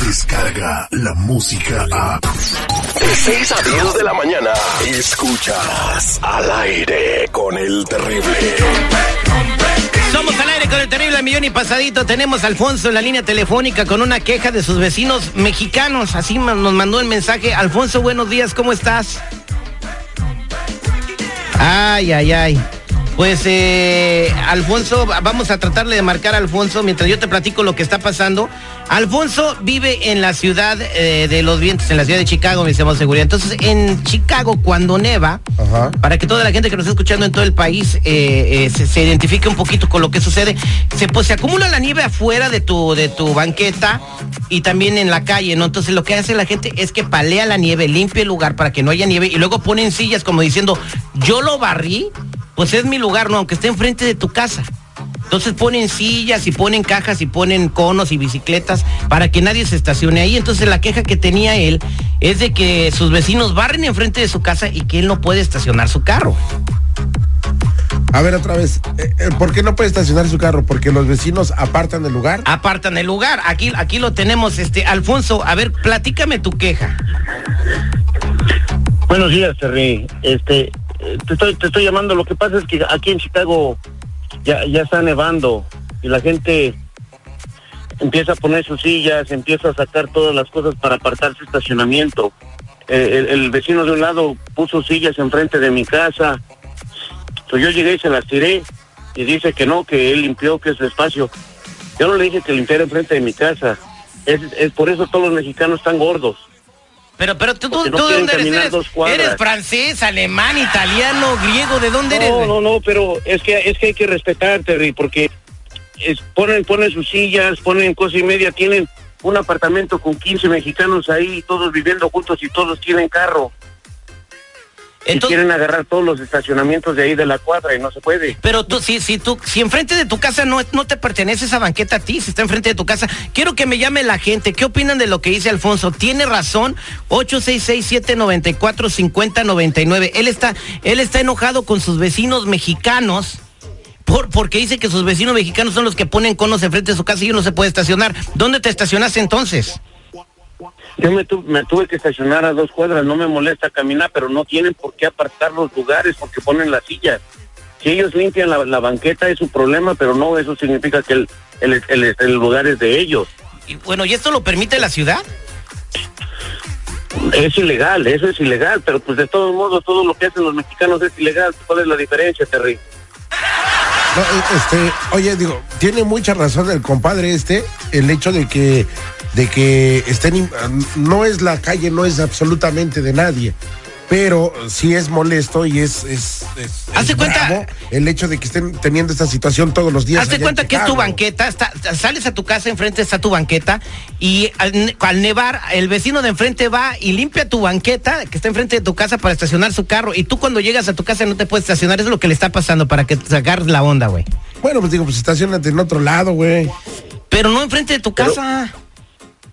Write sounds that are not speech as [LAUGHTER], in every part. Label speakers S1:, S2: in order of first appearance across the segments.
S1: Descarga la música a.
S2: De 6 a 10 de la mañana. Escuchas al aire con el terrible.
S3: Somos al aire con el terrible millón y pasadito. Tenemos a Alfonso en la línea telefónica con una queja de sus vecinos mexicanos. Así nos mandó el mensaje. Alfonso, buenos días, ¿cómo estás? Ay, ay, ay. Pues, eh, Alfonso, vamos a tratarle de marcar a Alfonso mientras yo te platico lo que está pasando. Alfonso vive en la ciudad eh, de los vientos, en la ciudad de Chicago, mi estimado seguridad. Entonces, en Chicago, cuando neva,
S4: Ajá.
S3: para que toda la gente que nos está escuchando en todo el país eh, eh, se, se identifique un poquito con lo que sucede, se, pues, se acumula la nieve afuera de tu, de tu banqueta y también en la calle, ¿no? Entonces, lo que hace la gente es que palea la nieve, limpia el lugar para que no haya nieve y luego ponen sillas como diciendo, yo lo barrí, pues es mi lugar, ¿no? Aunque esté enfrente de tu casa. Entonces ponen sillas y ponen cajas y ponen conos y bicicletas para que nadie se estacione ahí. Entonces la queja que tenía él es de que sus vecinos barren enfrente de su casa y que él no puede estacionar su carro.
S4: A ver, otra vez. eh, eh, ¿Por qué no puede estacionar su carro? ¿Porque los vecinos apartan el lugar?
S3: Apartan el lugar. Aquí, aquí lo tenemos, este, Alfonso. A ver, platícame tu queja.
S5: Buenos días, Terry. Este, te estoy, te estoy llamando. Lo que pasa es que aquí en Chicago ya, ya está nevando y la gente empieza a poner sus sillas, empieza a sacar todas las cosas para apartar su estacionamiento. Eh, el, vecino de un lado puso sillas enfrente de mi casa. So, yo llegué y se las tiré y dice que no, que él limpió, que es espacio. Yo no le dije que limpiara enfrente de mi casa. Es, es por eso todos los mexicanos están gordos.
S3: Pero, pero tú, tú,
S5: no
S3: dónde eres? ¿Eres, francés, alemán, italiano, griego? ¿De dónde eres?
S5: No, no, no, pero es que es que hay que respetar, Terry, porque es- ponen ponen sus sillas, ponen cosa y media, tienen un apartamento con 15 mexicanos ahí, todos viviendo juntos y todos tienen carro. Y
S3: Entonces,
S5: quieren agarrar todos los estacionamientos de ahí de la cuadra y no se puede.
S3: pero tú, si, si tú, si enfrente de tu casa no, no te pertenece esa banqueta a ti, si está enfrente de tu casa, quiero que me llame la gente. ¿Qué opinan de lo que dice Alfonso? Tiene razón. 866-794-5099. Él está, él está enojado con sus vecinos mexicanos. Por, porque dice que sus vecinos mexicanos son los que ponen conos enfrente de su casa y uno no se puede estacionar. ¿Dónde te estacionaste entonces?
S5: Yo me, tu- me tuve que estacionar a dos cuadras, no me molesta caminar, pero no tienen por qué apartar los lugares porque ponen las sillas. Si ellos limpian la, la banqueta es su problema, pero no, eso significa que el, el, el- el lugar es de ellos.
S3: Y bueno, ¿y esto lo permite la ciudad?
S5: Es ilegal, eso es ilegal, pero pues de todos modos todo lo que hacen los mexicanos es ilegal. ¿Cuál es la diferencia, Terry?
S4: No, este, oye, digo, tiene mucha razón el compadre este, el hecho de que, de que estén, no es la calle, no es absolutamente de nadie. Pero sí es molesto y es, es, es
S3: cuenta-
S4: el hecho de que estén teniendo esta situación todos los días.
S3: Hazte cuenta que es tu banqueta, está- sales a tu casa, enfrente está tu banqueta, y al, ne- al nevar, el vecino de enfrente va y limpia tu banqueta que está enfrente de tu casa para estacionar su carro, y tú cuando llegas a tu casa no te puedes estacionar, eso es lo que le está pasando para que te agarres la onda, güey.
S4: Bueno, pues digo, pues estacionate en otro lado, güey.
S3: Pero no enfrente de tu
S5: Pero-
S3: casa.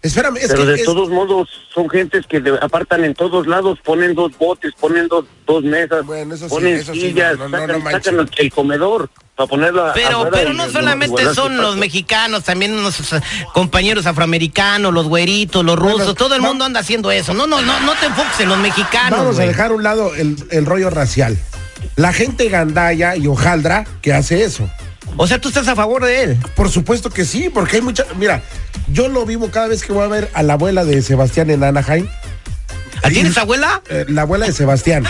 S4: Espérame, es
S5: pero
S4: que
S5: de
S4: es-
S5: todos modos son gentes que de- apartan en todos lados, ponen dos botes, ponen dos, dos mesas,
S4: Bueno, eso sí,
S5: ponen
S4: eso sí,
S5: sillas,
S4: no, no, no,
S5: sacan,
S4: no manches.
S5: sacan el, comedor para ponerlo a-
S3: Pero, pero no solamente son los mexicanos, también nuestros eh, compañeros afroamericanos, los güeritos, los rusos,
S4: Bueno,
S3: todo el mundo anda haciendo eso. No, no, no, no te enfoques en los mexicanos.
S4: Vamos a dejar a un lado el, el rollo racial. La gente gandaya y hojaldra que hace eso.
S3: O sea, tú estás a favor de él.
S4: Por supuesto que sí, porque hay mucha. Mira, Yo lo vivo cada vez que voy a ver a la abuela de Sebastián en Anaheim.
S3: ¿Ah, ¿Tienes abuela?
S4: Eh, la abuela de Sebastián.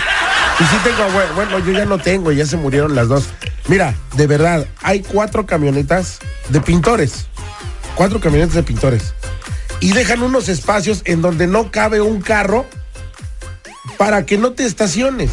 S4: Y sí tengo abuela. Bueno, yo ya no tengo, ya se murieron las dos. Mira, de verdad, hay cuatro camionetas de pintores. Cuatro camionetas de pintores. Y dejan unos espacios en donde no cabe un carro para que no te estaciones.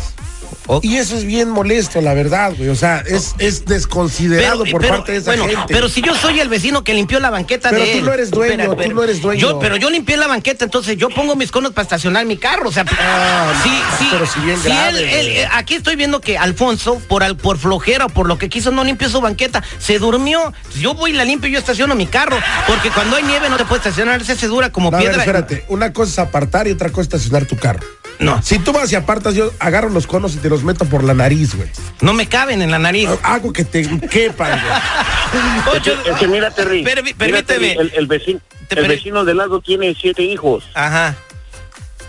S4: Y eso es bien molesto, la verdad, güey. O sea, es, es desconsiderado por
S3: pero,
S4: parte de esa
S3: bueno,
S4: gente.
S3: pero si yo soy el vecino que limpió la banqueta
S4: Pero
S3: de
S4: tú
S3: él.
S4: no eres dueño, tú no eres dueño.
S3: Yo, pero yo limpié la banqueta, entonces yo pongo mis conos para estacionar mi carro. O sea,
S4: Ah,
S3: sí, sí.
S4: pero si bien grave,
S3: él- él-
S4: güey.
S3: eh, aquí estoy viendo que Alfonso, por, al, por flojera o por lo que quiso, no limpió su banqueta. Se durmió. Yo voy y la limpio y yo estaciono mi carro. Porque cuando hay nieve no te puedes estacionar, se dura como
S4: No, a ver,
S3: piedra.
S4: espérate. Una cosa es apartar y otra cosa es estacionar tu carro.
S3: No,
S4: Si tú vas y apartas, yo agarro los conos y te los meto por la nariz, güey.
S3: no me caben en la nariz.
S4: Hago que te quepan, güey. [LAUGHS]
S3: Ocho-
S5: Es que mira, Terry.
S3: Permi- permíteme.
S5: El, el vecino, el vecino de lado tiene siete hijos.
S3: Ajá.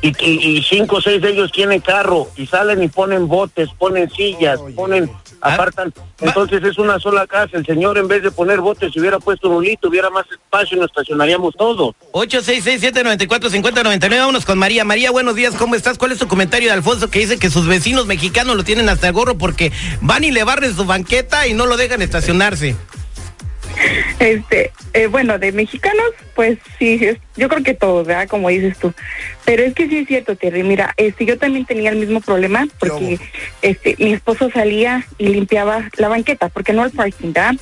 S5: Y, y, y cinco o seis de ellos tienen carro. Y salen y ponen botes, ponen sillas, ponen,
S3: Ah,
S5: apartan.
S3: va-
S5: Entonces es una sola casa. El señor, en vez de poner botes, si hubiera puesto un hulito, hubiera más espacio y nos estacionaríamos todos.
S3: 866-794-5099. Vámonos con María. María, buenos días, ¿cómo estás? ¿Cuál es tu comentario de Alfonso que dice que sus vecinos mexicanos lo tienen hasta el gorro porque van y le barren su banqueta y no lo dejan estacionarse?
S6: Este, eh, bueno, de mexicanos, pues sí, es- yo creo que todos, ¿verdad? Como dices tú. Pero es que sí es cierto, Terry. Mira, este, yo también tenía el mismo problema porque este, mi esposo salía y limpiaba la banqueta, porque no el parking, ¿verdad?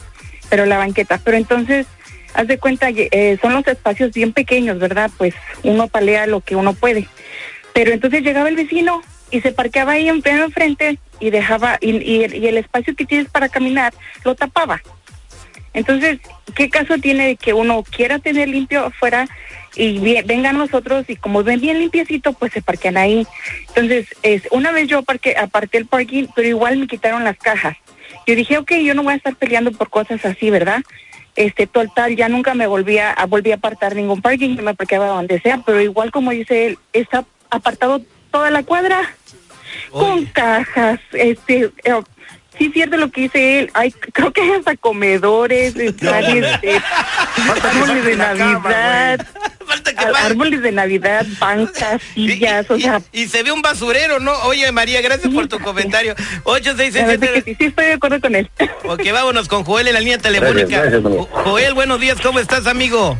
S6: Pero la banqueta. Pero entonces, haz de cuenta, eh, son los espacios bien pequeños, ¿verdad? Pues uno palea lo que uno puede. Pero entonces llegaba el vecino y se parqueaba ahí en pleno enfrente y dejaba, y, y- y el espacio que tienes para caminar lo tapaba. Entonces, ¿qué caso tiene de que uno quiera tener limpio afuera y vie- vengan nosotros y como ven bien limpiecito, pues se parquean ahí? Entonces, es, una vez yo parqué, aparté el parking, pero igual me quitaron las cajas. Yo dije, ok, yo no voy a estar peleando por cosas así, ¿verdad? Este, total, ya nunca me volví a, volví a apartar ningún parking, yo me parqueaba donde sea, pero igual como dice él, está apartado toda la cuadra con cajas, este, eh, sí es cierto lo que dice él, hay, [LAUGHS] creo que hay hasta comedores, [LAUGHS] están, este, árboles de
S4: cama,
S6: Navidad,
S3: Falta que
S6: árboles de Navidad, bancas, [LAUGHS]
S3: Y-
S6: sillas, o
S3: y-
S6: sea,
S3: y, se ve un basurero, ¿no? Oye, María, gracias por tu comentario.
S6: la verdad que
S3: 866
S6: sí, sí estoy de acuerdo con él.
S3: Ok, vámonos con Joel en la línea telefónica.
S5: Gracias, gracias,
S3: Joel, buenos días, ¿cómo estás, amigo?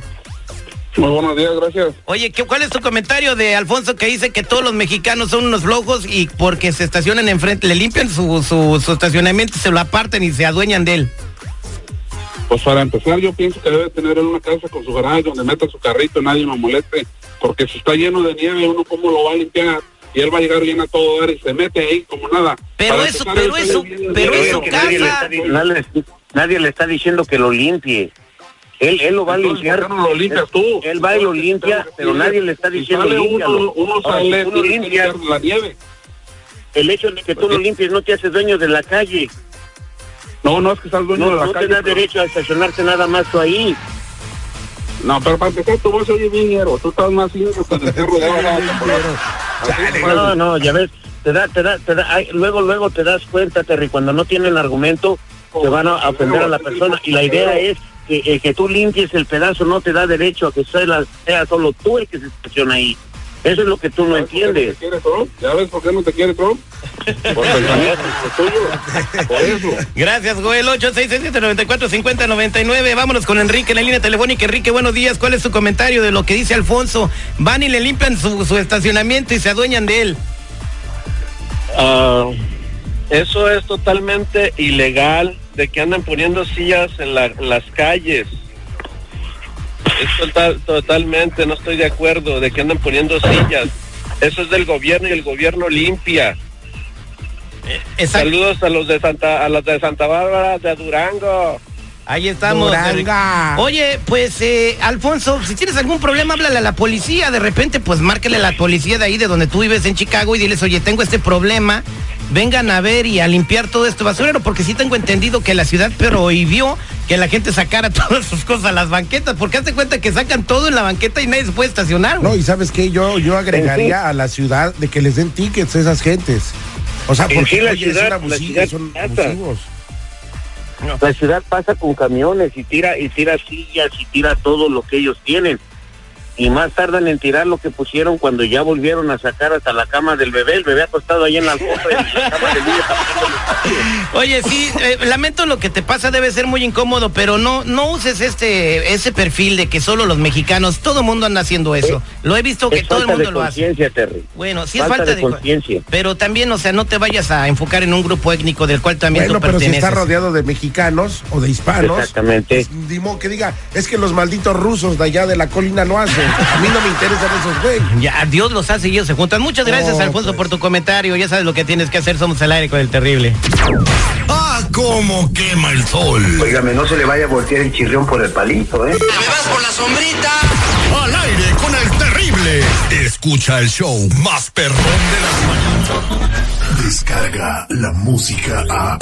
S7: Muy buenos días, gracias.
S3: Oye, ¿qué, ¿cuál es tu comentario de Alfonso que dice que todos los mexicanos son unos flojos y porque se estacionan enfrente, le limpian su, su, su estacionamiento, se lo apartan y se adueñan de él?
S7: Pues para empezar, yo pienso que debe tener él una casa con su garaje donde meta su carrito, nadie lo moleste, porque si está lleno de nieve, uno cómo lo va a limpiar y él va a llegar bien a todo dar y se mete ahí como nada.
S3: Pero
S7: Para
S3: eso-
S7: empezar,
S3: pero eso- pero eso
S5: nadie, le
S3: casa-
S5: está, nadie le está diciendo que lo limpie. Él, él lo va a limpiar.
S7: ¿por qué no lo limpias tú?
S5: Él va y lo limpia, pero nadie le está
S7: Si
S5: diciendo
S7: sale uno,
S5: Ahora,
S7: sale, limpiar la nieve.
S5: el hecho de que tú lo limpies no te hace dueño de la calle.
S7: No, no es que seas dueño
S5: No,
S7: de la
S5: no
S7: calle.
S5: te da
S7: pero-
S5: derecho a estacionarte nada más tú ahí.
S7: No, pero para empezar, tu voz se oye bien, hierro. Tú estás más ciego que el cerro de. [LAUGHS] Así,
S5: No,
S7: pues.
S5: no, ya ves, te da, te da, te da, ay, luego, luego te das cuenta, Terry, cuando no tienen argumento, te van a ofender a la persona. Y la idea es que, eh, que tú limpies el pedazo, no te da derecho a que sea, la- sea solo tú el que se estaciona ahí. Eso es lo que tú no
S7: ¿Sabes por qué no
S5: entiendes.
S7: te quiere Trump? ¿Ya ves por qué no te quiere Trump? Por pensamiento tuyo. Por eso.
S3: Gracias, Joel. 867-94-5099. Vámonos con Enrique en la línea telefónica. Enrique, buenos días. ¿Cuál es tu comentario de lo que dice Alfonso? Van y le limpian su, su estacionamiento y se adueñan de él.
S8: Ah, eso es totalmente ilegal de que andan poniendo sillas en, la- en las calles. Es total- totalmente, no estoy de acuerdo de que andan poniendo sillas. Eso es del gobierno y el gobierno limpia.
S3: Exacto.
S8: Saludos a los de Santa, a los de Santa Bárbara de Durango.
S3: Ahí estamos.
S4: Duranga.
S3: Oye, pues, eh, Alfonso, si tienes algún problema, háblale a la policía. De repente, pues, márcale a la policía de ahí, de donde tú vives en Chicago, y diles, oye, tengo este problema. Vengan a ver y a limpiar todo esto basurero, porque sí tengo entendido que la ciudad prohibió que la gente sacara [LAUGHS] todas sus cosas a las banquetas, porque hazte cuenta que sacan todo en la banqueta y nadie se puede estacionar.
S4: No, y sabes qué, yo, yo agregaría a la ciudad de que les den tickets a esas gentes. O sea, porque
S5: sí, la
S4: oye,
S5: ciudad-
S4: son
S5: la ciudad
S4: son abusivos.
S5: La ciudad pasa con camiones y tira y tira sillas y tira todo lo que ellos tienen. Y más tardan en tirar lo que pusieron cuando ya volvieron a sacar hasta la cama del bebé. El bebé acostado ahí en la alfombra y la cama del niño
S3: Oye, sí, eh, lamento lo que te pasa, debe ser muy incómodo, pero no no uses este ese perfil de que solo los mexicanos, todo el mundo anda haciendo eso. lo he visto que
S5: Es
S3: todo el mundo
S5: de
S3: lo hace.
S5: Terry.
S3: Bueno, sí
S5: Falta
S3: es falta
S5: de
S3: de,
S5: conciencia.
S3: Pero también, o sea, no te vayas a enfocar en un grupo étnico del cual también
S4: Bueno,
S3: tú
S4: pero si está rodeado de mexicanos o de hispanos.
S5: Exactamente.
S4: pues, ni modo que diga, es que los malditos rusos de allá de la colina lo hacen. [LAUGHS] A mí no me interesan esos güey.
S3: Ya, Dios los hace y ellos se juntan. Muchas gracias,
S4: No,
S3: Alfonso,
S4: pues.
S3: por tu comentario. Ya sabes lo que tienes que hacer. Somos al aire con el terrible.
S1: Ah, cómo quema el sol.
S9: Óigame, no se le vaya a voltear el chirrión por el palito, ¿eh?
S1: Al aire con el terrible. Escucha el show más perrón de las mañanas.
S2: Descarga la música a.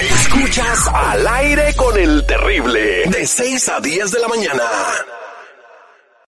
S2: Escuchas al aire con el terrible. De 6 a 10 de la mañana.